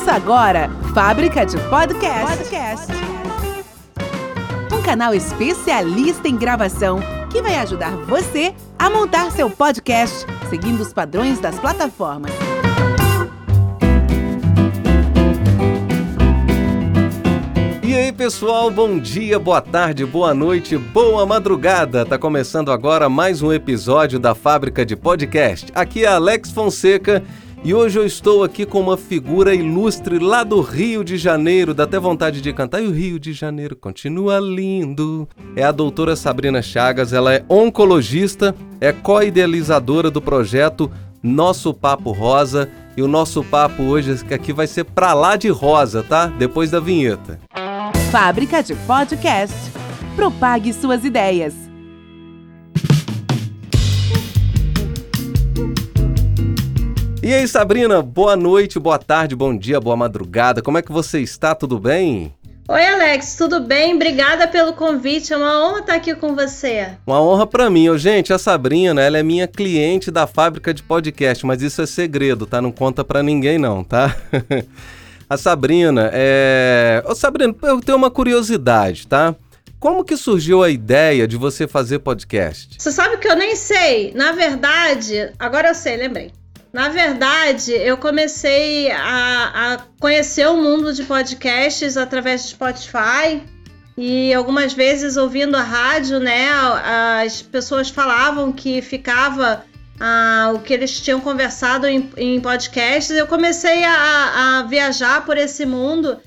Ouça agora Fábrica de Podcast. Podcast. Um canal especialista em gravação que vai ajudar você a montar seu podcast seguindo os padrões das plataformas. E aí, pessoal, bom dia, boa tarde, boa noite, boa madrugada. Tá começando agora mais um episódio da Fábrica de Podcast. Aqui é Alex Fonseca e hoje eu estou aqui com uma figura ilustre lá do Rio de Janeiro, dá até vontade de cantar. E o Rio de Janeiro continua lindo. É a doutora Sabrina Chagas, ela é oncologista, é co-idealizadora do projeto Nosso Papo Rosa. E o nosso papo hoje aqui vai ser pra lá de rosa, tá? Depois da vinheta. Fábrica de Podcast. Propague suas ideias. E aí, Sabrina, boa noite, boa tarde, bom dia, boa madrugada. Como é que você está? Tudo bem? Oi, Alex, tudo bem? Obrigada pelo convite. É uma honra estar aqui com você. Uma honra para mim. Ô, gente, a Sabrina, ela é minha cliente da fábrica de podcast, mas isso é segredo, tá? Não conta para ninguém não, tá? a Sabrina é... Ô, Sabrina, eu tenho uma curiosidade, tá? Como que surgiu a ideia de você fazer podcast? Você sabe que eu nem sei. Na verdade, agora eu sei, lembrei. Na verdade, eu comecei a, a conhecer o mundo de podcasts através do Spotify e algumas vezes ouvindo a rádio, né? As pessoas falavam que ficava ah, o que eles tinham conversado em, em podcasts. Eu comecei a, a, viajar por esse mundo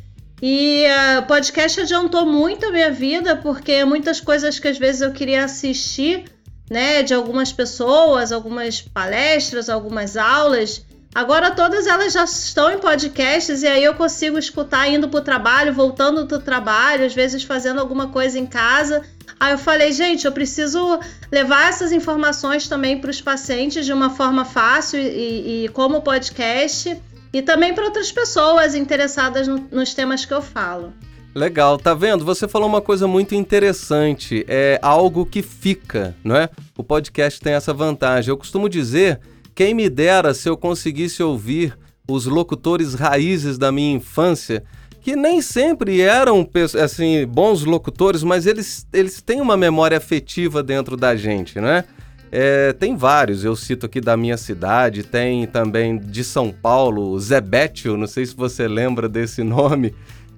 e o uh, podcast adiantou muito a minha vida porque muitas coisas que às vezes eu queria assistir né, de algumas pessoas, algumas palestras, algumas aulas. Agora todas elas já estão em podcasts e aí eu consigo escutar indo para o trabalho, voltando do trabalho, às vezes fazendo alguma coisa em casa. Aí eu falei, gente, eu preciso levar essas informações também para os pacientes de uma forma fácil e, e como podcast e também para outras pessoas interessadas no, nos temas que eu falo. Legal, tá vendo? Você falou uma coisa muito interessante, é algo que fica, não é? O podcast tem essa vantagem. Eu costumo dizer, quem me dera se eu conseguisse ouvir os locutores raízes da minha infância, que nem sempre eram assim bons locutores, mas eles, eles têm uma memória afetiva dentro da gente, né? É, tem vários, eu cito aqui da minha cidade, tem também de São Paulo, Zebetio, não sei se você lembra desse nome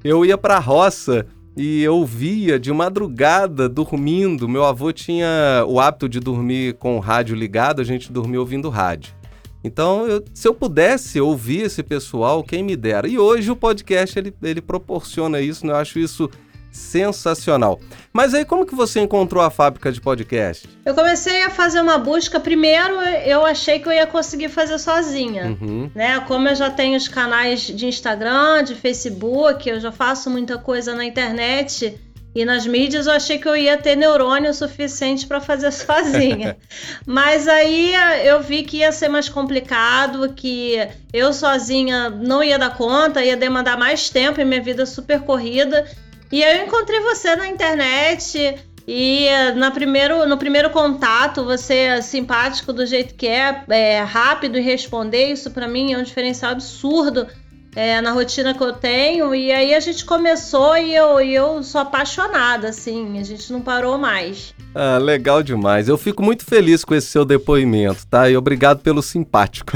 eu ia para a roça e eu via de madrugada dormindo. Meu avô tinha o hábito de dormir com o rádio ligado, a gente dormia ouvindo rádio. Então, eu, se eu pudesse ouvir esse pessoal, quem me dera. E hoje o podcast ele, ele proporciona isso, né? eu acho isso sensacional. Mas aí como que você encontrou a fábrica de podcast? Eu comecei a fazer uma busca. Primeiro, eu achei que eu ia conseguir fazer sozinha, uhum. né? Como eu já tenho os canais de Instagram, de Facebook, eu já faço muita coisa na internet e nas mídias, eu achei que eu ia ter neurônio suficiente para fazer sozinha. Mas aí eu vi que ia ser mais complicado, que eu sozinha não ia dar conta, ia demandar mais tempo e minha vida super corrida. E eu encontrei você na internet e na primeiro, no primeiro contato você é simpático do jeito que é, é rápido e responder. Isso para mim é um diferencial absurdo é, na rotina que eu tenho. E aí a gente começou e eu, e eu sou apaixonada, assim, a gente não parou mais. Ah, legal demais. Eu fico muito feliz com esse seu depoimento, tá? E obrigado pelo simpático.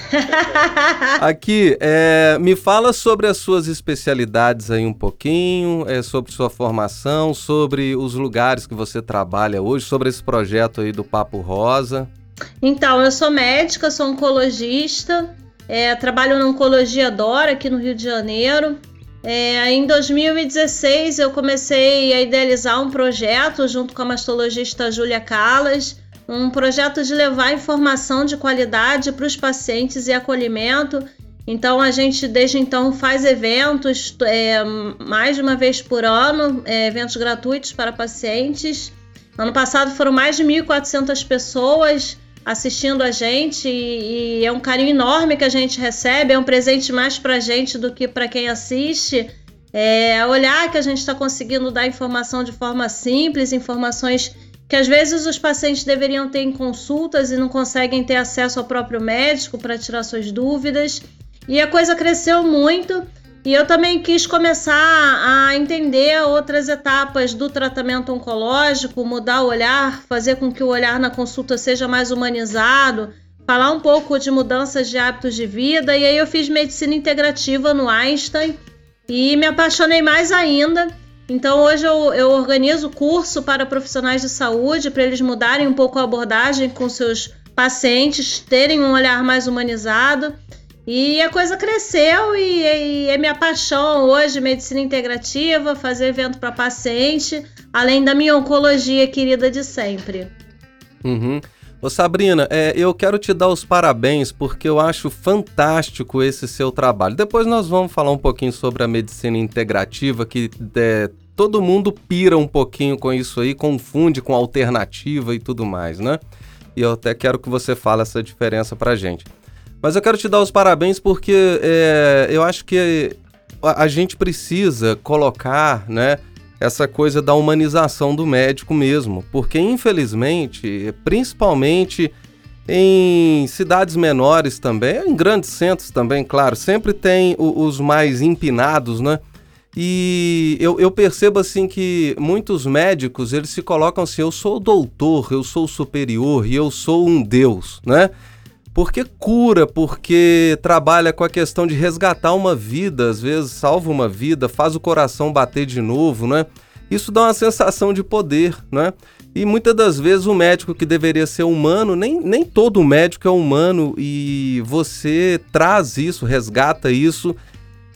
Aqui, é, me fala sobre as suas especialidades aí um pouquinho, é, sobre sua formação, sobre os lugares que você trabalha hoje, sobre esse projeto aí do Papo Rosa. Então, eu sou médica, sou oncologista, é, trabalho na Oncologia Dora aqui no Rio de Janeiro. É, em 2016 eu comecei a idealizar um projeto junto com a mastologista Júlia Calas, um projeto de levar informação de qualidade para os pacientes e acolhimento. Então a gente desde então faz eventos é, mais de uma vez por ano, é, eventos gratuitos para pacientes. Ano passado foram mais de 1.400 pessoas assistindo a gente e, e, é um carinho enorme que a gente recebe, é um presente mais para a gente do que para quem assiste. É olhar que a gente está conseguindo dar informação de forma simples, informações que às vezes os pacientes deveriam ter em consultas e não conseguem ter acesso ao próprio médico para tirar suas dúvidas. E a coisa cresceu muito. E eu também quis começar a entender outras etapas do tratamento oncológico, mudar o olhar, fazer com que o olhar na consulta seja mais humanizado, falar um pouco de mudanças de hábitos de vida. E aí eu fiz medicina integrativa no Einstein e me apaixonei mais ainda. Então hoje eu, eu organizo curso para profissionais de saúde para eles mudarem um pouco a abordagem com seus pacientes, terem um olhar mais humanizado. E a coisa cresceu e, e é minha paixão hoje, medicina integrativa, fazer evento para paciente, além da minha oncologia querida de sempre. Uhum. Ô Sabrina, é, eu quero te dar os parabéns porque eu acho fantástico esse seu trabalho. Depois nós vamos falar um pouquinho sobre a medicina integrativa, que é, todo mundo pira um pouquinho com isso aí, confunde com alternativa e tudo mais, né? E eu até quero que você fale essa diferença pra gente. Mas eu quero te dar os parabéns porque é, eu acho que a, a, gente precisa colocar, né, essa coisa da humanização do médico mesmo, porque infelizmente, principalmente em cidades menores também, em grandes centros também, claro, sempre tem o, os mais empinados, né? E eu, eu, percebo assim que muitos médicos eles se colocam assim: eu sou doutor, eu sou superior e eu sou um Deus, né? Porque cura, porque trabalha com a questão de resgatar uma vida, às vezes salva uma vida, faz o coração bater de novo, né? Isso dá uma sensação de poder, né? E muitas das vezes o médico que deveria ser humano, nem, nem todo médico é humano e você traz isso, resgata isso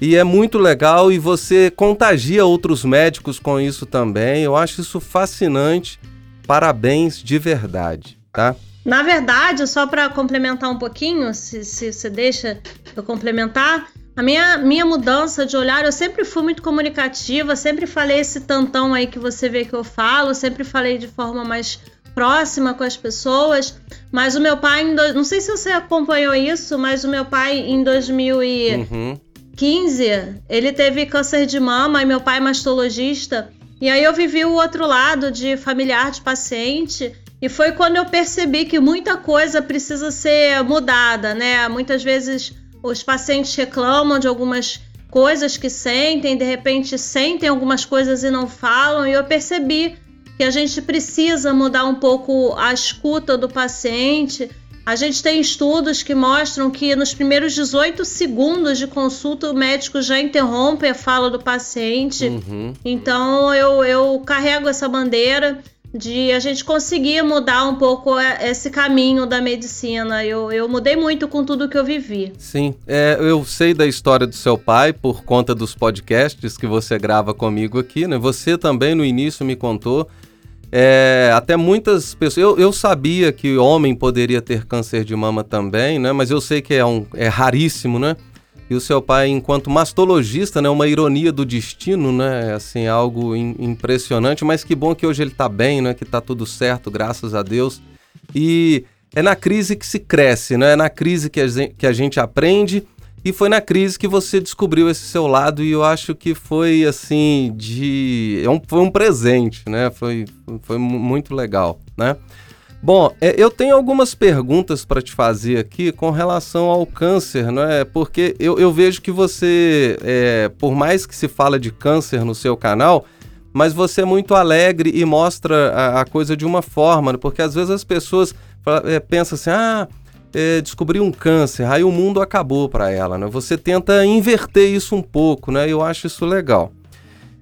e é muito legal e você contagia outros médicos com isso também. Eu acho isso fascinante. Parabéns de verdade, tá? Na verdade, só para complementar um pouquinho, se, se você deixa eu complementar, a minha, minha mudança de olhar, eu sempre fui muito comunicativa, sempre falei esse tantão aí que você vê que eu falo, sempre falei de forma mais próxima com as pessoas. Mas o meu pai, não sei se você acompanhou isso, mas o meu pai em 2015, uhum. ele teve câncer de mama e meu pai é mastologista. E aí eu vivi o outro lado de familiar de paciente e foi quando eu percebi que muita coisa precisa ser mudada, né? Muitas vezes os pacientes reclamam de algumas coisas que sentem, de repente sentem algumas coisas e não falam, e eu percebi que a gente precisa mudar um pouco a escuta do paciente. A gente tem estudos que mostram que nos primeiros 18 segundos de consulta o médico já interrompe a fala do paciente. Uhum. Então eu, eu carrego essa bandeira de a gente conseguir mudar um pouco esse caminho da medicina. Eu, eu mudei muito com tudo que eu vivi. Sim, é, eu sei da história do seu pai por conta dos podcasts que você grava comigo aqui, né? Você também no início me contou. É, até muitas pessoas. Eu, eu sabia que homem poderia ter câncer de mama também, né? Mas eu sei que é, um, é raríssimo, né? E o seu pai, enquanto mastologista, né, uma ironia do destino, né, assim, algo in, impressionante, mas que bom que hoje ele está bem, né, que está tudo certo, graças a Deus. E é na crise que se cresce, né, é na crise que a, gente, que a gente aprende, e foi na crise que você descobriu esse seu lado, e eu acho que foi, assim, de... É um, foi um presente, né, foi, foi muito legal, né. Bom, é, eu tenho algumas perguntas para te fazer aqui com relação ao câncer, não é? Porque eu, eu vejo que você, é, por mais que se fala de câncer no seu canal, mas você é muito alegre e mostra a, a coisa de uma forma, né? porque às vezes as pessoas é, pensam assim, ah, é, descobriu um câncer, aí o mundo acabou para ela, né? Você tenta inverter isso um pouco, né? Eu acho isso legal.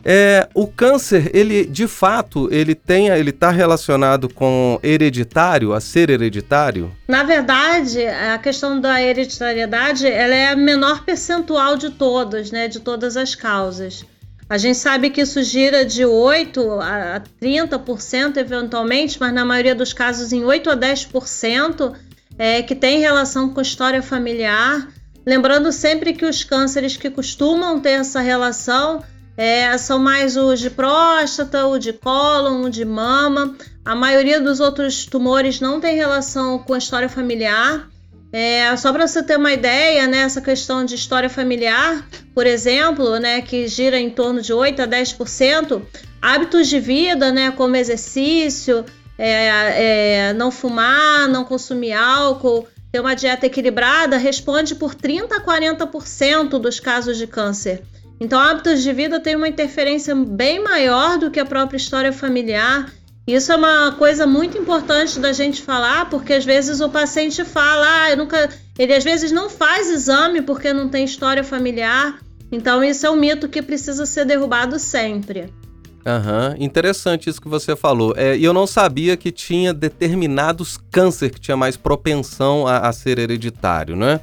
É, o câncer, ele de fato, ele tem, ele está relacionado com hereditário, a ser hereditário? Na verdade, a questão da hereditariedade, ela é a menor percentual de todas, né, de todas as causas. A gente sabe que isso gira de 8 a 30% eventualmente, mas na maioria dos casos em 8 a 10% é que tem relação com história familiar. Lembrando sempre que os cânceres que costumam ter essa relação é, são mais os de próstata, o de cólon, o de mama. A maioria dos outros tumores não tem relação com a história familiar. É, só para você ter uma ideia, né, essa questão de história familiar, por exemplo, né, que gira em torno de 8 a 10%, hábitos de vida, né, como exercício, é, é, não fumar, não consumir álcool, ter uma dieta equilibrada, responde por 30 a 40% dos casos de câncer. Então, hábitos de vida têm uma interferência bem maior do que a própria história familiar. Isso é uma coisa muito importante da gente falar, porque às vezes o paciente fala, ah, eu nunca. Ele às vezes não faz exame porque não tem história familiar. Então, isso é um mito que precisa ser derrubado sempre. Aham, uhum. interessante isso que você falou. É, e eu não sabia que tinha determinados câncer que tinha mais propensão a, a ser hereditário, né?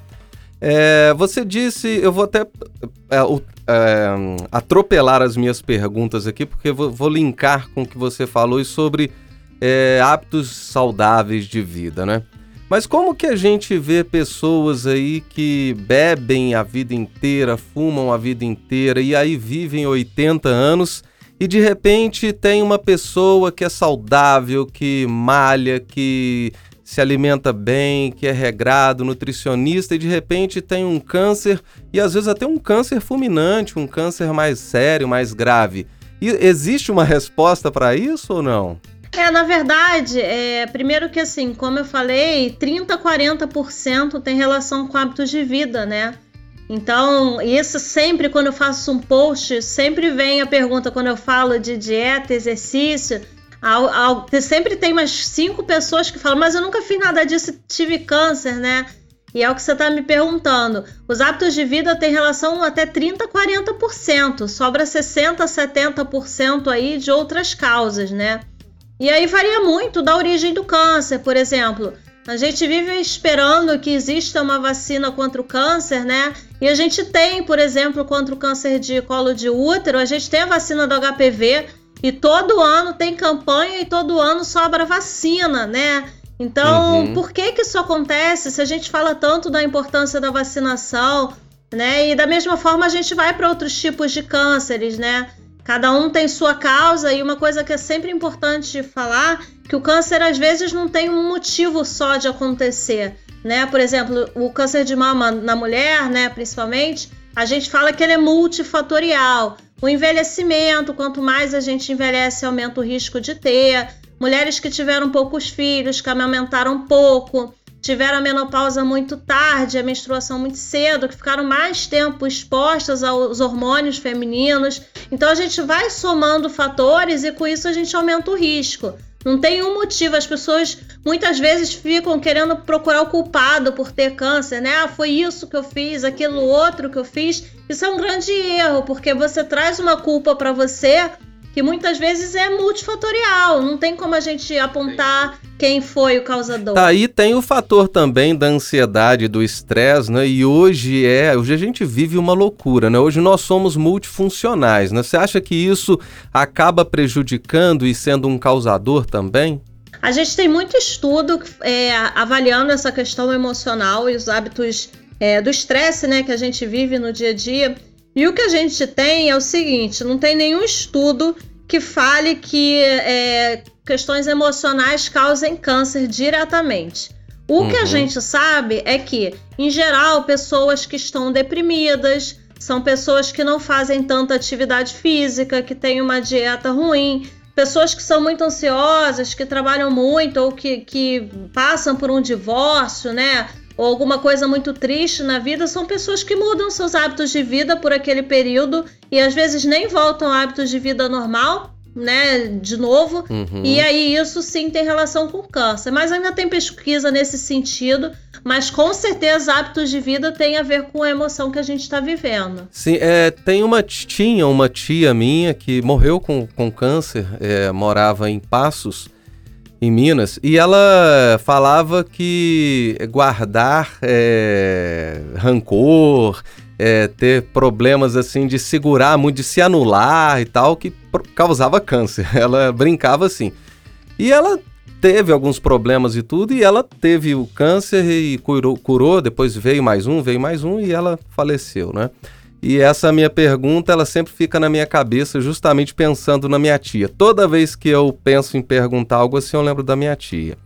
É, você disse, eu vou até é, é, atropelar as minhas perguntas aqui, porque vou, vou linkar com o que você falou sobre é, hábitos saudáveis de vida, né? Mas como que a gente vê pessoas aí que bebem a vida inteira, fumam a vida inteira e aí vivem 80 anos e de repente tem uma pessoa que é saudável, que malha, que se alimenta bem, que é regrado, nutricionista e de repente tem um câncer e às vezes até um câncer fulminante, um câncer mais sério, mais grave. E existe uma resposta para isso ou não? É, na verdade, é, primeiro que assim, como eu falei, 30 a 40% tem relação com hábitos de vida, né? Então, isso sempre quando eu faço um post, sempre vem a pergunta quando eu falo de dieta, exercício. Ao, ao, sempre tem umas cinco pessoas que falam, mas eu nunca fiz nada disso, tive câncer, né? E é o que você está me perguntando. Os hábitos de vida têm relação até 30, 40%, sobra 60, 70% aí de outras causas, né? E aí varia muito da origem do câncer, por exemplo. A gente vive esperando que exista uma vacina contra o câncer, né? E a gente tem, por exemplo, contra o câncer de colo de útero, a gente tem a vacina do HPV e todo ano tem campanha e todo ano sobra vacina, né? Então, uhum. por que que isso acontece? Se a gente fala tanto da importância da vacinação, né? E da mesma forma a gente vai para outros tipos de cânceres, né? Cada um tem sua causa e uma coisa que é sempre importante falar que o câncer às vezes não tem um motivo só de acontecer, né? Por exemplo, o câncer de mama na mulher, né, principalmente, a gente fala que ele é multifatorial. O envelhecimento, quanto mais a gente envelhece, aumenta o risco de ter. Mulheres que tiveram poucos filhos, que amamentaram pouco, tiveram a menopausa muito tarde, a menstruação muito cedo, que ficaram mais tempo expostas aos hormônios femininos. Então a gente vai somando fatores e com isso a gente aumenta o risco. Não tem um motivo. As pessoas muitas vezes ficam querendo procurar o culpado por ter câncer, né? Ah, foi isso que eu fiz, aquilo outro que eu fiz. Isso é um grande erro, porque você traz uma culpa para você que muitas vezes é multifatorial. Não tem como a gente apontar quem foi o causador. Tá, aí tem o fator também da ansiedade, do estresse, né? E hoje é, hoje a gente vive uma loucura, né? Hoje nós somos multifuncionais, né? Você acha que isso acaba prejudicando e sendo um causador também? A gente tem muito estudo é, avaliando essa questão emocional e os hábitos é, do estresse, né, que a gente vive no dia a dia. E o que a gente tem é o seguinte: não tem nenhum estudo que fale que é, questões emocionais causem câncer diretamente. O uhum. que a uhum. gente sabe é que, em geral, pessoas que estão deprimidas são pessoas que não fazem tanta atividade física, que têm uma dieta ruim, pessoas que são muito ansiosas, que trabalham muito ou que, que passam por um divórcio, né? Ou alguma coisa muito triste na vida, são pessoas que mudam seus hábitos de vida por aquele período e às vezes nem voltam a hábitos de vida normal, né, de novo. Uhum. E aí isso sim tem relação com câncer. Mas ainda tem pesquisa nesse sentido, mas com certeza hábitos de vida tem a ver com a emoção que a gente está vivendo. Sim, é, tem uma tinha uma tia minha que morreu com, com câncer, é, morava em Passos em Minas, e ela falava que guardar é, rancor, é, ter problemas assim de segurar muito, de se anular e tal, que causava câncer. Ela brincava assim. E ela teve alguns problemas e tudo, e ela teve o câncer e curou, curou, depois veio mais um, veio mais um, e ela faleceu, né? E essa minha pergunta, ela sempre fica na minha cabeça, justamente pensando na minha tia. Toda vez que eu penso em perguntar algo assim, eu lembro da minha tia.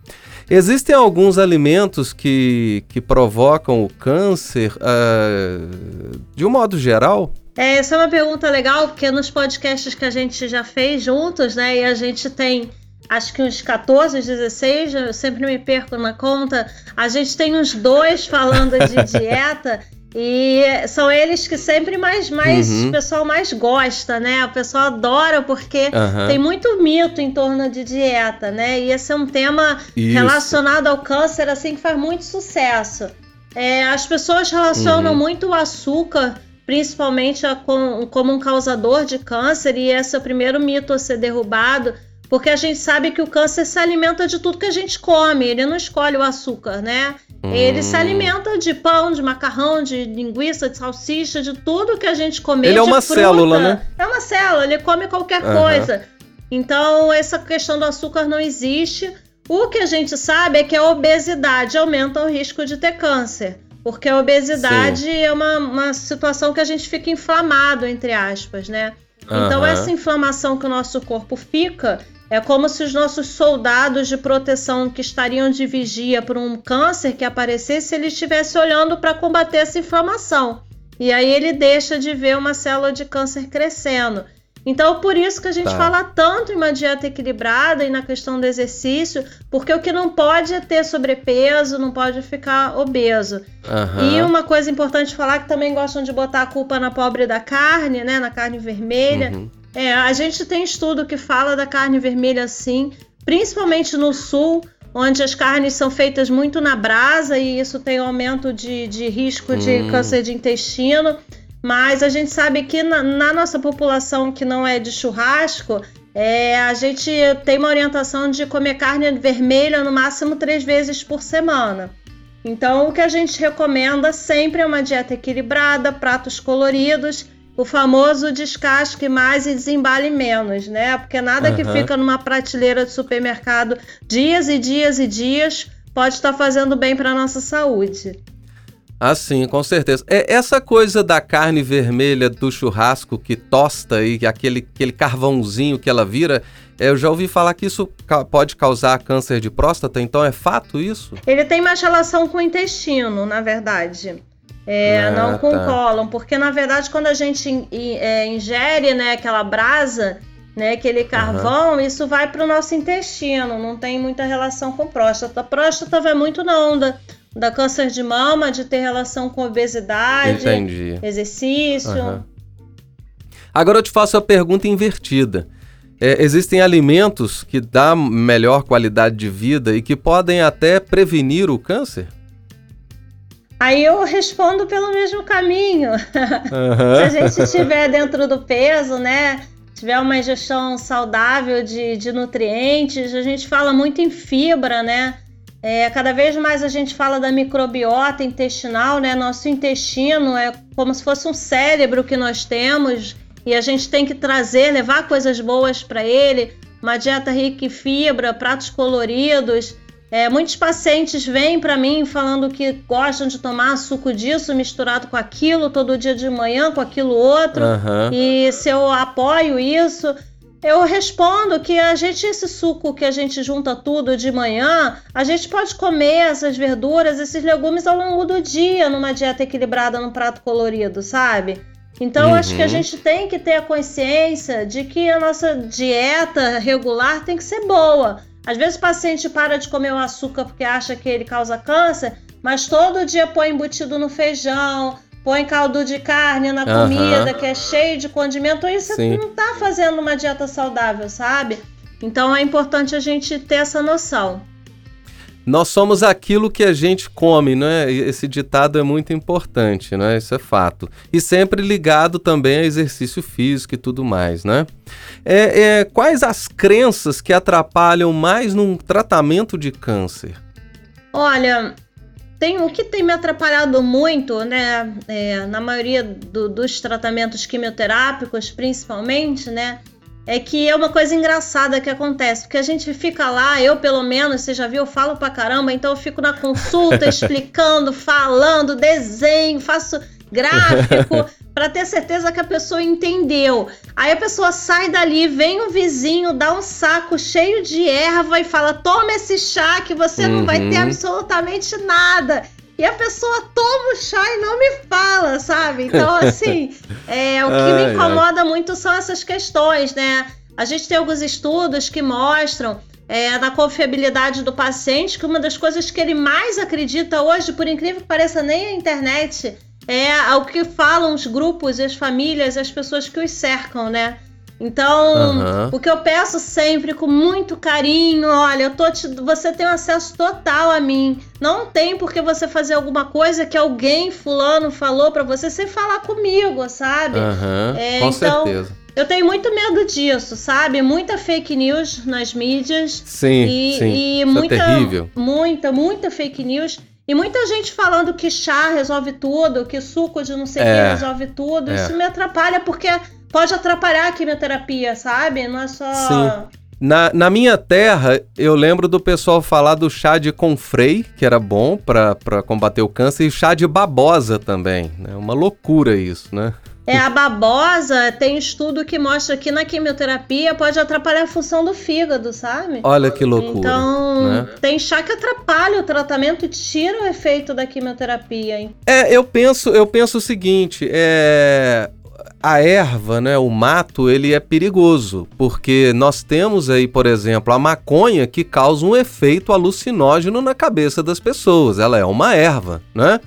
Existem alguns alimentos que, que provocam o câncer, uh, de um modo geral? É, essa é uma pergunta legal, porque nos podcasts que a gente já fez juntos, né, e a gente tem acho que uns 14, 16, eu sempre me perco na conta. A gente tem uns dois falando de dieta. E são eles que sempre mais, mais uhum. o pessoal mais gosta, né? O pessoal adora porque uhum. tem muito mito em torno de dieta, né? E esse é um tema Isso. relacionado ao câncer, assim, que faz muito sucesso. É, as pessoas relacionam uhum. muito o açúcar, principalmente a, com, como um causador de câncer, e esse é o primeiro mito a ser derrubado, porque a gente sabe que o câncer se alimenta de tudo que a gente come, ele não escolhe o açúcar, né? Hum. Ele se hum. alimenta de pão, de macarrão, de linguiça, de salsicha, de tudo que a gente come. Ele é uma fruta. célula, né? É uma célula, ele come qualquer uhum. coisa. Então, essa questão do açúcar não existe. O que a gente sabe é que a obesidade aumenta o risco de ter câncer. Porque a obesidade Sim. é uma, uma situação que a gente fica inflamado, entre aspas, né? Uhum. Então, essa inflamação que o nosso corpo fica é como se os nossos soldados de proteção que estariam de vigia por um câncer que aparecesse, ele estivesse olhando para combater essa inflamação. E aí ele deixa de ver uma célula de câncer crescendo. Então, por isso que a gente tá. fala tanto em uma dieta equilibrada e na questão do exercício, porque o que não pode é ter sobrepeso, não pode ficar obeso. Uhum. E uma coisa importante falar que também gostam de botar a culpa na pobre da carne, né, na carne vermelha. Uhum. É, a gente tem estudo que fala da carne vermelha sim, principalmente no sul, onde as carnes são feitas muito na brasa e isso tem aumento de, de risco de hum. câncer de intestino. Mas a gente sabe que na, na nossa população que não é de churrasco, é, a gente tem uma orientação de comer carne vermelha no máximo três vezes por semana. Então, o que a gente recomenda sempre é uma dieta equilibrada, pratos coloridos o famoso descasque mais e desembale menos, né? Porque nada uhum. que fica numa prateleira de supermercado dias e dias e dias pode estar fazendo bem para nossa saúde. Ah, sim, com certeza. É essa coisa da carne vermelha do churrasco que tosta e aquele, aquele carvãozinho que ela vira, é, eu já ouvi falar que isso pode causar câncer de próstata, então é fato isso? Ele tem mais relação com o intestino, na verdade. É, ah, não com tá. cólon, porque na verdade quando a gente é, ingere né, aquela brasa, né, aquele carvão, uhum. isso vai para o nosso intestino, não tem muita relação com próstata. A próstata vai muito na onda da câncer de mama, de ter relação com obesidade, Entendi. exercício. Uhum. Agora eu te faço a pergunta invertida. É, existem alimentos que dão melhor qualidade de vida e que podem até prevenir o câncer? Aí eu respondo pelo mesmo caminho. Uhum. Se a gente estiver dentro do peso, né? Tiver uma ingestão saudável de, de nutrientes, a gente fala muito em fibra, né? É, cada vez mais a gente fala da microbiota intestinal, né? Nosso intestino é como se fosse um cérebro que nós temos e a gente tem que trazer, levar coisas boas para ele, uma dieta rica em fibra, pratos coloridos. É, muitos pacientes vêm para mim falando que gostam de tomar suco disso misturado com aquilo todo dia de manhã, com aquilo outro. Uhum. E se eu apoio isso, eu respondo que a gente, esse suco que a gente junta tudo de manhã, a gente pode comer essas verduras, esses legumes ao longo do dia, numa dieta equilibrada, num prato colorido, sabe? Então, uhum. acho que a gente tem que ter a consciência de que a nossa dieta regular tem que ser boa. Às vezes o paciente para de comer o açúcar porque acha que ele causa câncer, mas todo dia põe embutido no feijão, põe caldo de carne na comida, que é cheio de condimento, e você Sim. não está fazendo uma dieta saudável, sabe? Então é importante a gente ter essa noção. Nós somos aquilo que a gente come, né? Esse ditado é muito importante, né? Isso é fato. E sempre ligado também a exercício físico e tudo mais, né? É, é, quais as crenças que atrapalham mais num tratamento de câncer? Olha, tem o que tem me atrapalhado muito, né? É, na maioria do, dos tratamentos quimioterápicos, principalmente, né? É que é uma coisa engraçada que acontece, porque a gente fica lá, eu pelo menos, você já viu, eu falo pra caramba, então eu fico na consulta explicando, falando, desenho, faço gráfico, para ter certeza que a pessoa entendeu. Aí a pessoa sai dali, vem o vizinho, dá um saco cheio de erva e fala: toma esse chá que você uhum. não vai ter uhum. absolutamente nada. E a pessoa toma o chá e não me fala, sabe? Então, assim, é, o que ai, me incomoda ai. muito são essas questões, né? A gente tem alguns estudos que mostram é, na confiabilidade do paciente, que uma das coisas que ele mais acredita hoje, por incrível que pareça, nem a internet, é o que falam os grupos, as famílias, as pessoas que os cercam, né? Então, uhum. o que eu peço sempre com muito carinho, olha, eu tô te, você tem acesso total a mim. Não tem por que você fazer alguma coisa que alguém fulano falou para você sem falar comigo, sabe? Uhum. É, com então, certeza. Eu tenho muito medo disso, sabe? Muita fake news nas mídias. Sim, e, sim. E é muita, é terrível. muita, muita fake news. E muita gente falando que chá resolve tudo, que suco de não sei o é, que resolve tudo. É. Isso me atrapalha porque pode atrapalhar a quimioterapia, sabe? Não é só. Sim. Na, na minha terra, eu lembro do pessoal falar do chá de confrei, que era bom para combater o câncer, e chá de babosa também. É né? uma loucura isso, né? É, a babosa tem estudo que mostra que na quimioterapia pode atrapalhar a função do fígado, sabe? Olha que loucura. Então, né? tem chá que atrapalha o tratamento e tira o efeito da quimioterapia. Hein? É, eu penso, eu penso o seguinte, é a erva, né, o mato, ele é perigoso, porque nós temos aí, por exemplo, a maconha que causa um efeito alucinógeno na cabeça das pessoas. Ela é uma erva, né?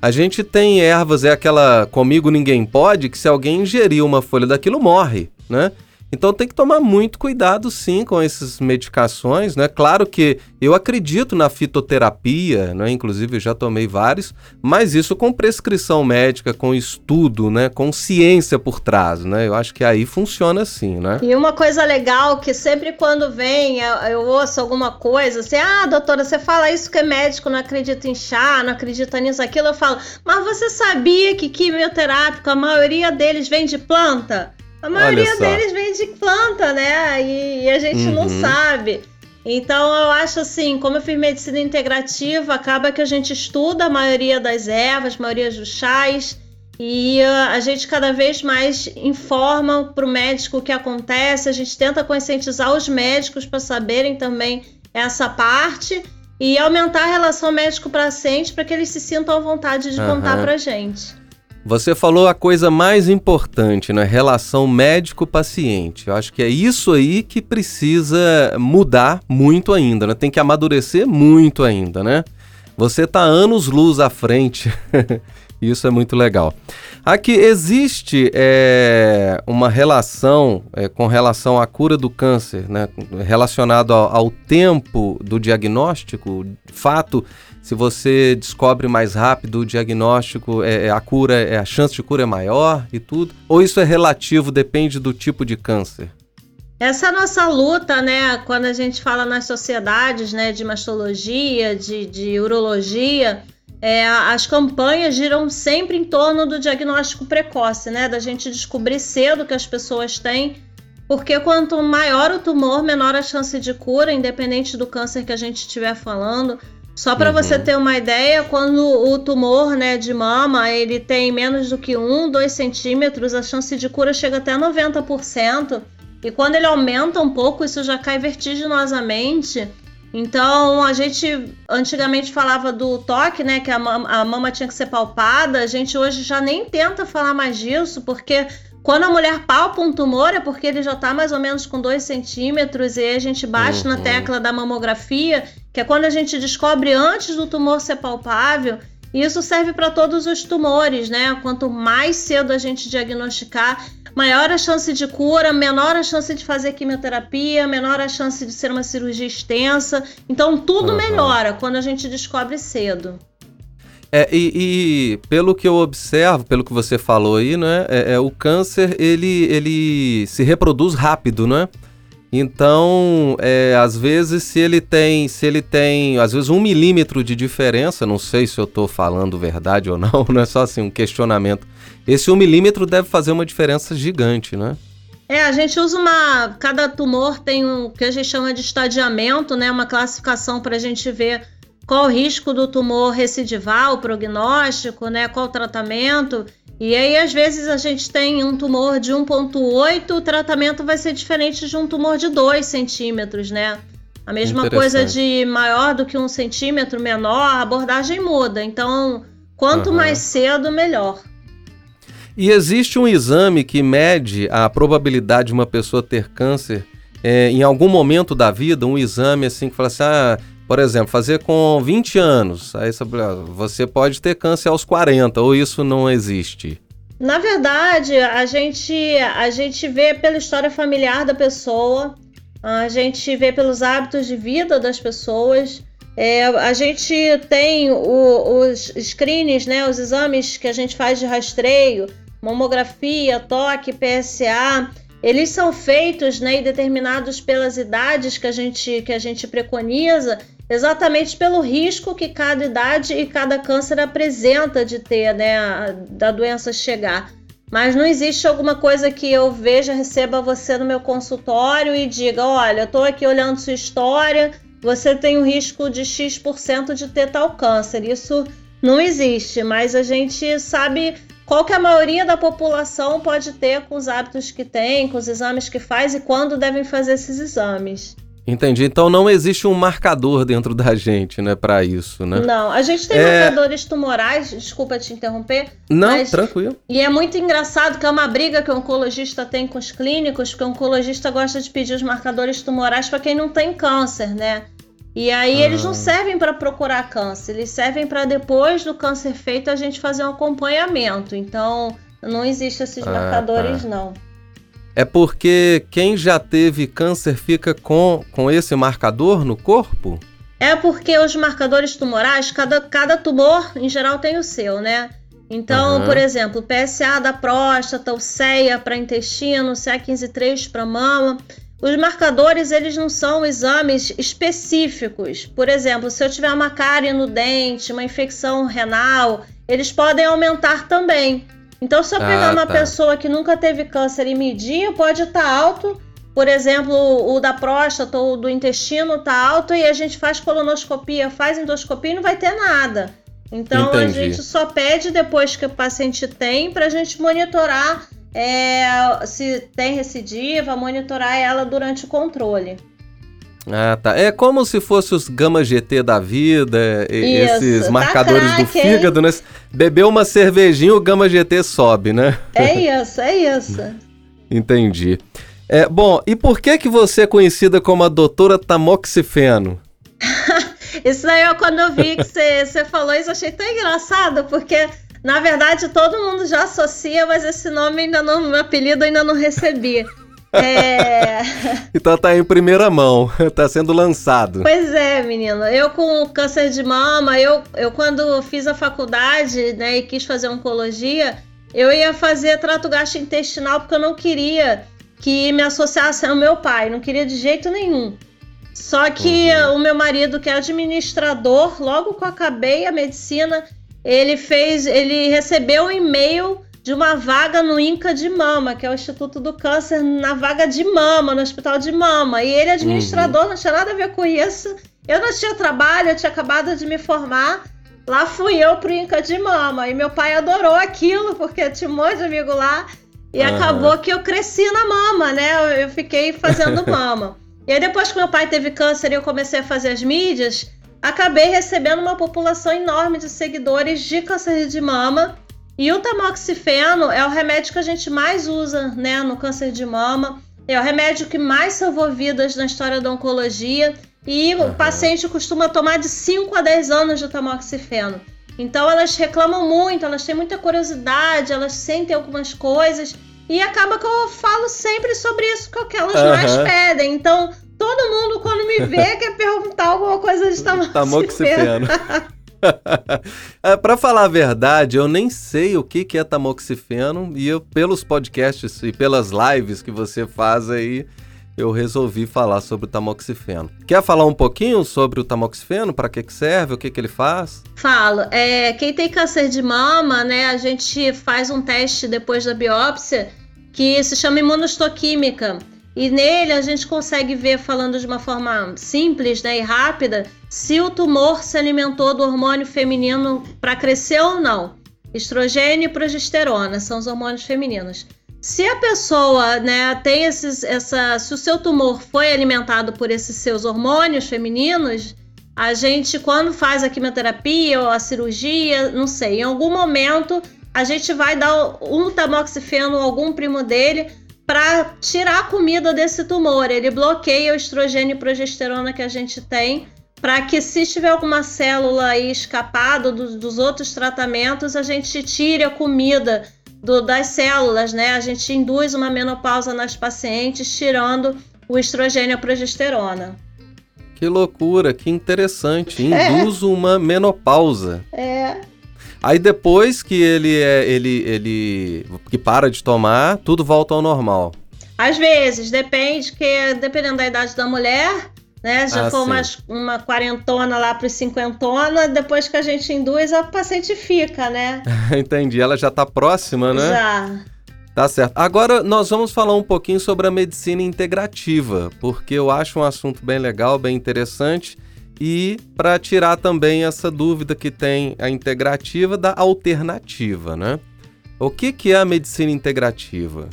A gente tem ervas, é aquela comigo ninguém pode, que se alguém ingerir uma folha daquilo morre, né? Então tem que tomar muito cuidado sim com essas medicações, né? Claro que eu acredito na fitoterapia, né? Inclusive já tomei vários, mas isso com prescrição médica, com estudo, né? Com ciência por trás, né? Eu acho que aí funciona assim, né? E uma coisa legal que sempre quando vem eu, eu ouço alguma coisa, assim, ah, doutora, você fala isso que é médico, não acredita em chá, não acredita nisso, aquilo, eu falo, mas você sabia que quimioterápico, a maioria deles vem de planta? A maioria deles vem de planta, né? E, e a gente uhum. não sabe. Então eu acho assim, como eu fiz medicina integrativa, acaba que a gente estuda a maioria das ervas, a maioria dos chás, e uh, a gente cada vez mais informa para o médico o que acontece, a gente tenta conscientizar os médicos para saberem também essa parte e aumentar a relação médico-paciente para que eles se sintam à vontade de uhum. contar para a gente. Você falou a coisa mais importante, né? Relação médico-paciente. Eu acho que é isso aí que precisa mudar muito ainda, né? Tem que amadurecer muito ainda, né? Você tá anos luz à frente. isso é muito legal. Aqui existe é, uma relação é, com relação à cura do câncer, né? Relacionado ao, ao tempo do diagnóstico, fato se você descobre mais rápido o diagnóstico, é, é, a cura, é, a chance de cura é maior e tudo? Ou isso é relativo, depende do tipo de câncer? Essa é nossa luta, né? Quando a gente fala nas sociedades, né, de mastologia, de, de urologia, é, as campanhas giram sempre em torno do diagnóstico precoce, né? Da gente descobrir cedo que as pessoas têm, porque quanto maior o tumor, menor a chance de cura, independente do câncer que a gente estiver falando. Só para uhum. você ter uma ideia, quando o tumor né, de mama ele tem menos do que 1, 2 centímetros, a chance de cura chega até 90%. E quando ele aumenta um pouco, isso já cai vertiginosamente. Então, a gente antigamente falava do toque, né? Que a mama, a mama tinha que ser palpada. A gente hoje já nem tenta falar mais disso, porque quando a mulher palpa um tumor é porque ele já está mais ou menos com 2 centímetros e a gente bate uhum. na tecla da mamografia, que é quando a gente descobre antes do tumor ser palpável. E isso serve para todos os tumores, né? Quanto mais cedo a gente diagnosticar, maior a chance de cura, menor a chance de fazer quimioterapia, menor a chance de ser uma cirurgia extensa. Então tudo uhum. melhora quando a gente descobre cedo. É, e, e, pelo que eu observo, pelo que você falou aí, né, é, é, o câncer ele, ele se reproduz rápido, né? Então, é, às vezes, se ele tem, se ele tem, às vezes um milímetro de diferença, não sei se eu estou falando verdade ou não, não é só assim um questionamento. Esse um milímetro deve fazer uma diferença gigante, né? É, a gente usa uma. Cada tumor tem um que a gente chama de estadiamento, né? Uma classificação para a gente ver qual o risco do tumor recidivar, o prognóstico, né? Qual o tratamento. E aí, às vezes, a gente tem um tumor de 1,8, o tratamento vai ser diferente de um tumor de 2 centímetros, né? A mesma coisa de maior do que um centímetro, menor, a abordagem muda. Então, quanto uhum. mais cedo, melhor. E existe um exame que mede a probabilidade de uma pessoa ter câncer é, em algum momento da vida, um exame assim que fala assim, ah, por exemplo, fazer com 20 anos, aí você pode ter câncer aos 40, ou isso não existe? Na verdade, a gente, a gente vê pela história familiar da pessoa, a gente vê pelos hábitos de vida das pessoas. É, a gente tem o, os screens, né, os exames que a gente faz de rastreio, mamografia, toque, PSA. Eles são feitos né, e determinados pelas idades que a gente, que a gente preconiza exatamente pelo risco que cada idade e cada câncer apresenta de ter, né, da doença chegar. Mas não existe alguma coisa que eu veja, receba você no meu consultório e diga: olha, eu estou aqui olhando sua história, você tem um risco de X% de ter tal câncer. Isso não existe, mas a gente sabe qual que a maioria da população pode ter com os hábitos que tem, com os exames que faz e quando devem fazer esses exames. Entendi. Então não existe um marcador dentro da gente, né, para isso, né? Não, a gente tem é... marcadores tumorais, desculpa te interromper. Não, mas... tranquilo. E é muito engraçado que é uma briga que o oncologista tem com os clínicos, porque o oncologista gosta de pedir os marcadores tumorais para quem não tem câncer, né? E aí ah. eles não servem para procurar câncer, eles servem para depois do câncer feito a gente fazer um acompanhamento. Então, não existe esses ah, marcadores tá. não. É porque quem já teve câncer fica com, com esse marcador no corpo? É porque os marcadores tumorais, cada, cada tumor em geral tem o seu, né? Então, uhum. por exemplo, PSA da próstata, o CEA para intestino, CA15-3 para mama. Os marcadores, eles não são exames específicos. Por exemplo, se eu tiver uma cárie no dente, uma infecção renal, eles podem aumentar também. Então, se eu pegar ah, uma tá. pessoa que nunca teve câncer e medir, pode estar tá alto. Por exemplo, o da próstata ou do intestino está alto e a gente faz colonoscopia, faz endoscopia e não vai ter nada. Então, Entendi. a gente só pede depois que o paciente tem para a gente monitorar é, se tem recidiva, monitorar ela durante o controle. Ah, tá. É como se fosse os gama GT da vida, Isso, esses tá marcadores crack, do fígado, hein? né? Bebeu uma cervejinha, o gama GT sobe, né? É isso, é isso. Entendi. É, bom, e por que que você é conhecida como a doutora Tamoxifeno? isso aí eu quando eu vi que você, você falou isso, achei tão engraçado, porque na verdade todo mundo já associa, mas esse nome ainda não, meu apelido ainda não recebi. É... então tá em primeira mão, tá sendo lançado. Pois é, menino. Eu com câncer de mama, eu, eu quando fiz a faculdade, né, e quis fazer oncologia, eu ia fazer trato gastrointestinal porque eu não queria que me associasse ao meu pai, não queria de jeito nenhum. Só que uhum. o meu marido, que é administrador, logo que eu acabei a medicina, ele fez, ele recebeu um e-mail de uma vaga no INCA de Mama, que é o Instituto do Câncer, na vaga de mama, no Hospital de Mama. E ele, administrador, uhum. não tinha nada a ver com isso. Eu não tinha trabalho, eu tinha acabado de me formar. Lá fui eu pro INCA de Mama. E meu pai adorou aquilo, porque tinha um monte de amigo lá. E uhum. acabou que eu cresci na mama, né? Eu fiquei fazendo mama. e aí, depois que meu pai teve câncer e eu comecei a fazer as mídias, acabei recebendo uma população enorme de seguidores de câncer de mama e o tamoxifeno é o remédio que a gente mais usa né, no câncer de mama. É o remédio que mais salvou vidas na história da oncologia. E uhum. o paciente costuma tomar de 5 a 10 anos de tamoxifeno. Então elas reclamam muito, elas têm muita curiosidade, elas sentem algumas coisas. E acaba que eu falo sempre sobre isso que elas uhum. mais pedem. Então, todo mundo, quando me vê, quer perguntar alguma coisa de tamoxifeno. tamoxifeno. é, para falar a verdade, eu nem sei o que, que é tamoxifeno e eu, pelos podcasts e pelas lives que você faz aí, eu resolvi falar sobre o tamoxifeno. Quer falar um pouquinho sobre o tamoxifeno? Para que, que serve? O que, que ele faz? Falo. É, quem tem câncer de mama, né, a gente faz um teste depois da biópsia que se chama imunostoquímica. E nele a gente consegue ver, falando de uma forma simples né, e rápida, se o tumor se alimentou do hormônio feminino para crescer ou não. Estrogênio e progesterona são os hormônios femininos. Se a pessoa né, tem esses, essa. Se o seu tumor foi alimentado por esses seus hormônios femininos, a gente, quando faz a quimioterapia ou a cirurgia, não sei, em algum momento a gente vai dar um tamoxifeno ou algum primo dele para tirar a comida desse tumor. Ele bloqueia o estrogênio e progesterona que a gente tem para que se tiver alguma célula aí escapada do, dos outros tratamentos, a gente tire a comida do, das células, né? A gente induz uma menopausa nas pacientes, tirando o estrogênio e a progesterona. Que loucura, que interessante. Induz é. uma menopausa. É. Aí depois que ele é, ele, ele que para de tomar, tudo volta ao normal. Às vezes, depende, que dependendo da idade da mulher, né? Já ah, for uma, uma quarentona lá para os cinquentona, depois que a gente induz, a paciente fica, né? Entendi. Ela já está próxima, né? Já. Tá certo. Agora nós vamos falar um pouquinho sobre a medicina integrativa, porque eu acho um assunto bem legal, bem interessante. E para tirar também essa dúvida que tem a integrativa da alternativa, né? O que, que é a medicina integrativa?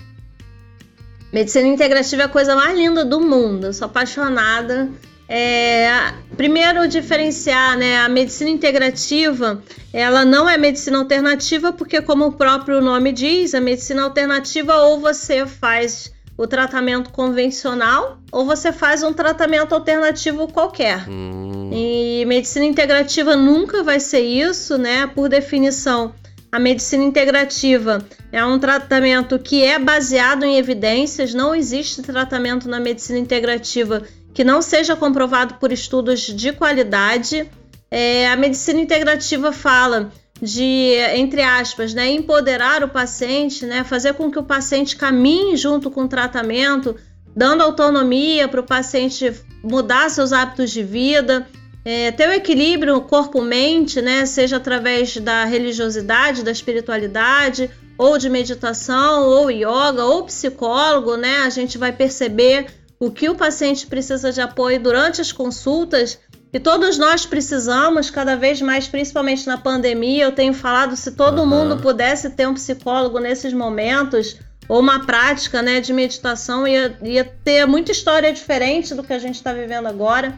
Medicina integrativa é a coisa mais linda do mundo. Eu sou apaixonada. É, primeiro diferenciar, né? A medicina integrativa, ela não é medicina alternativa porque, como o próprio nome diz, a medicina alternativa ou você faz o tratamento convencional ou você faz um tratamento alternativo qualquer. Hum. E medicina integrativa nunca vai ser isso, né? Por definição, a medicina integrativa é um tratamento que é baseado em evidências, não existe tratamento na medicina integrativa que não seja comprovado por estudos de qualidade. É, a medicina integrativa fala de, entre aspas, né, empoderar o paciente, né, fazer com que o paciente caminhe junto com o tratamento, dando autonomia para o paciente mudar seus hábitos de vida, é, ter o equilíbrio corpo-mente, né, seja através da religiosidade, da espiritualidade, ou de meditação, ou yoga, ou psicólogo, né, a gente vai perceber o que o paciente precisa de apoio durante as consultas. E todos nós precisamos, cada vez mais, principalmente na pandemia. Eu tenho falado, se todo uhum. mundo pudesse ter um psicólogo nesses momentos, ou uma prática né, de meditação, ia, ia ter muita história diferente do que a gente está vivendo agora.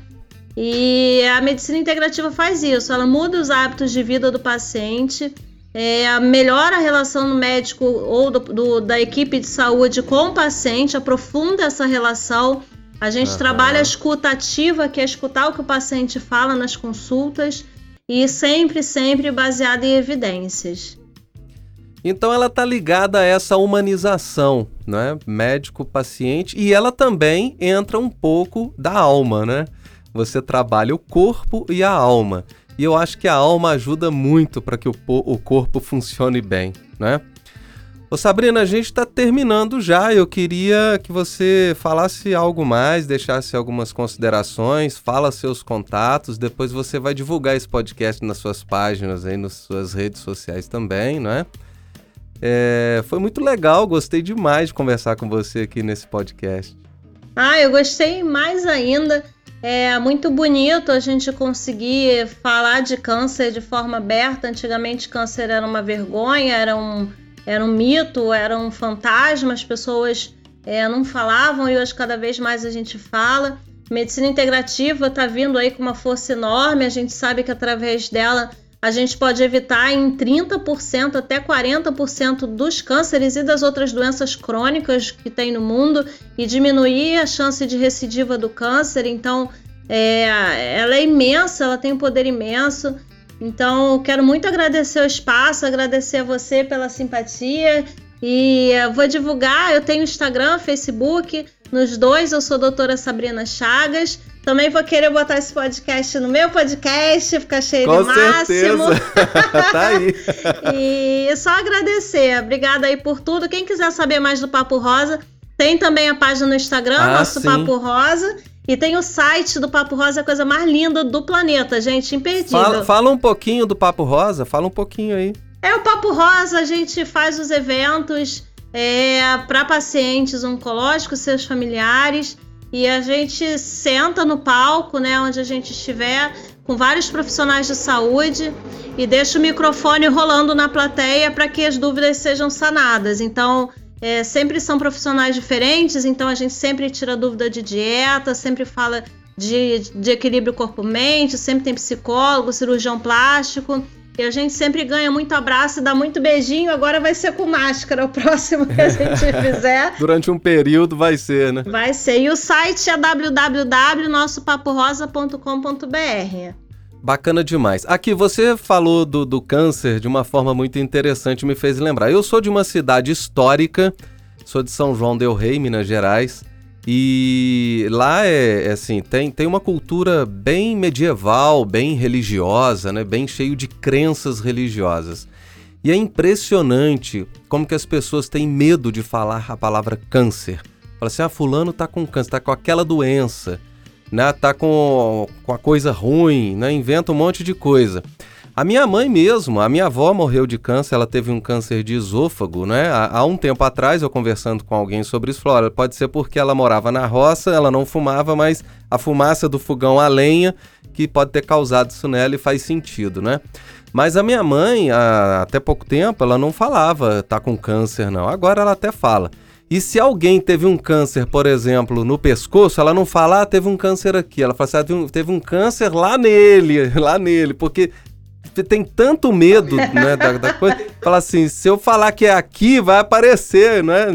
E a medicina integrativa faz isso, ela muda os hábitos de vida do paciente, é, melhora a relação do médico ou do, do, da equipe de saúde com o paciente, aprofunda essa relação. A gente uhum. trabalha a escuta ativa, que é escutar o que o paciente fala nas consultas, e sempre, sempre baseada em evidências. Então ela está ligada a essa humanização, né? Médico-paciente, e ela também entra um pouco da alma, né? Você trabalha o corpo e a alma. E eu acho que a alma ajuda muito para que o, o corpo funcione bem, né? Ô Sabrina, a gente está terminando já. Eu queria que você falasse algo mais, deixasse algumas considerações, fala seus contatos, depois você vai divulgar esse podcast nas suas páginas aí, nas suas redes sociais também, não é? é foi muito legal, gostei demais de conversar com você aqui nesse podcast. Ah, eu gostei mais ainda. É muito bonito a gente conseguir falar de câncer de forma aberta. Antigamente, câncer era uma vergonha, era um, era um mito, era um fantasma, as pessoas é, não falavam e hoje, cada vez mais, a gente fala. Medicina integrativa está vindo aí com uma força enorme, a gente sabe que através dela a gente pode evitar em 30% até 40% dos cânceres e das outras doenças crônicas que tem no mundo e diminuir a chance de recidiva do câncer. Então, é, ela é imensa, ela tem um poder imenso. Então, quero muito agradecer o espaço, agradecer a você pela simpatia e vou divulgar. Eu tenho Instagram, Facebook, nos dois eu sou a doutora Sabrina Chagas. Também vou querer botar esse podcast no meu podcast, ficar cheio Com de máximo. tá aí. e só agradecer. Obrigada aí por tudo. Quem quiser saber mais do Papo Rosa, tem também a página no Instagram, ah, nosso sim. Papo Rosa. E tem o site do Papo Rosa, a coisa mais linda do planeta, gente, imperdível. Fala, fala um pouquinho do Papo Rosa, fala um pouquinho aí. É o Papo Rosa, a gente faz os eventos é, para pacientes oncológicos, seus familiares e a gente senta no palco, né, onde a gente estiver, com vários profissionais de saúde e deixa o microfone rolando na plateia para que as dúvidas sejam sanadas. Então, é, sempre são profissionais diferentes, então a gente sempre tira dúvida de dieta, sempre fala de, de equilíbrio corpo-mente, sempre tem psicólogo, cirurgião plástico. E a gente sempre ganha muito abraço e dá muito beijinho. Agora vai ser com máscara o próximo que a gente fizer. Durante um período vai ser, né? Vai ser. E o site é www.nossopaporosa.com.br. Bacana demais. Aqui você falou do, do câncer de uma forma muito interessante, me fez lembrar. Eu sou de uma cidade histórica, sou de São João del Rei, Minas Gerais. E lá é, é, assim, tem, tem uma cultura bem medieval, bem religiosa, né? bem cheio de crenças religiosas. E é impressionante como que as pessoas têm medo de falar a palavra câncer. Fala assim, ah, fulano tá com câncer, tá com aquela doença, né? Tá com, com a coisa ruim, né? Inventa um monte de coisa. A minha mãe mesmo, a minha avó morreu de câncer, ela teve um câncer de esôfago, né? Há, há um tempo atrás, eu conversando com alguém sobre isso, falou, pode ser porque ela morava na roça, ela não fumava, mas a fumaça do fogão a lenha que pode ter causado isso nela e faz sentido, né? Mas a minha mãe, até pouco tempo, ela não falava tá com câncer, não. Agora ela até fala. E se alguém teve um câncer, por exemplo, no pescoço, ela não fala, ah, teve um câncer aqui. Ela fala assim, ah, teve um, teve um câncer lá nele, lá nele. Porque tem tanto medo né, da, da, coisa. Fala assim, se eu falar que é aqui, vai aparecer, né?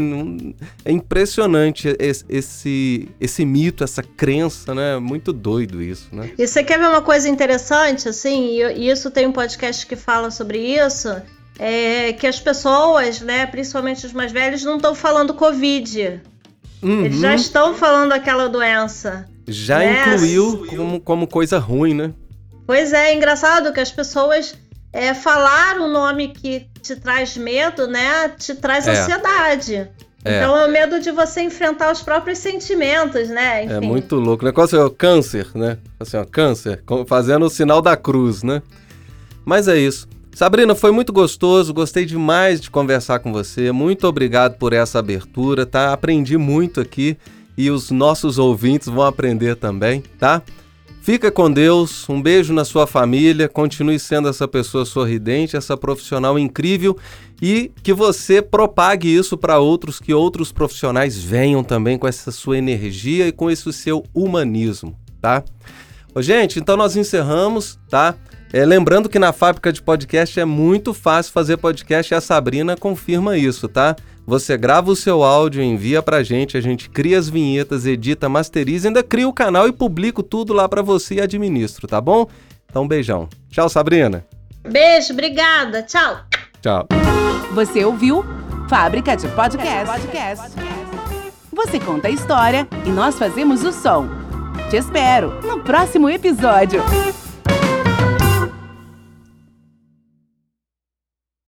É impressionante esse, esse, esse mito, essa crença, né? Muito doido isso, né? E você quer ver uma coisa interessante, assim? E isso tem um podcast que fala sobre isso. É que as pessoas, né, principalmente os mais velhos, não estão falando Covid. Uhum. Eles já estão falando aquela doença. Já né? incluiu como, como coisa ruim, né? Pois é, é engraçado que as pessoas é, falar o nome que te traz medo, né? Te traz é. ansiedade. É. Então é o medo de você enfrentar os próprios sentimentos, né? É Enfim. É muito louco. O negócio é o câncer, né? Assim, ó, câncer, fazendo o sinal da cruz, né? Mas é isso. Sabrina, foi muito gostoso, gostei demais de conversar com você. Muito obrigado por essa abertura, tá? Aprendi muito aqui e os nossos ouvintes vão aprender também, tá? Fica com Deus, um beijo na sua família, continue sendo essa pessoa sorridente, essa profissional incrível e que você propague isso para outros, que outros profissionais venham também com essa sua energia e com esse seu humanismo, tá? Ô, gente, então nós encerramos, tá? É, lembrando que na fábrica de podcast é muito fácil fazer podcast e a Sabrina confirma isso, tá? Você grava o seu áudio, envia pra gente, a gente cria as vinhetas, edita, masteriza, ainda cria o canal e publico tudo lá para você e administro, tá bom? Então, beijão. Tchau, Sabrina. Beijo, obrigada. Tchau. Tchau. Você ouviu Fábrica de Podcast. Podcast. Você conta a história e nós fazemos o som. Te espero no próximo episódio.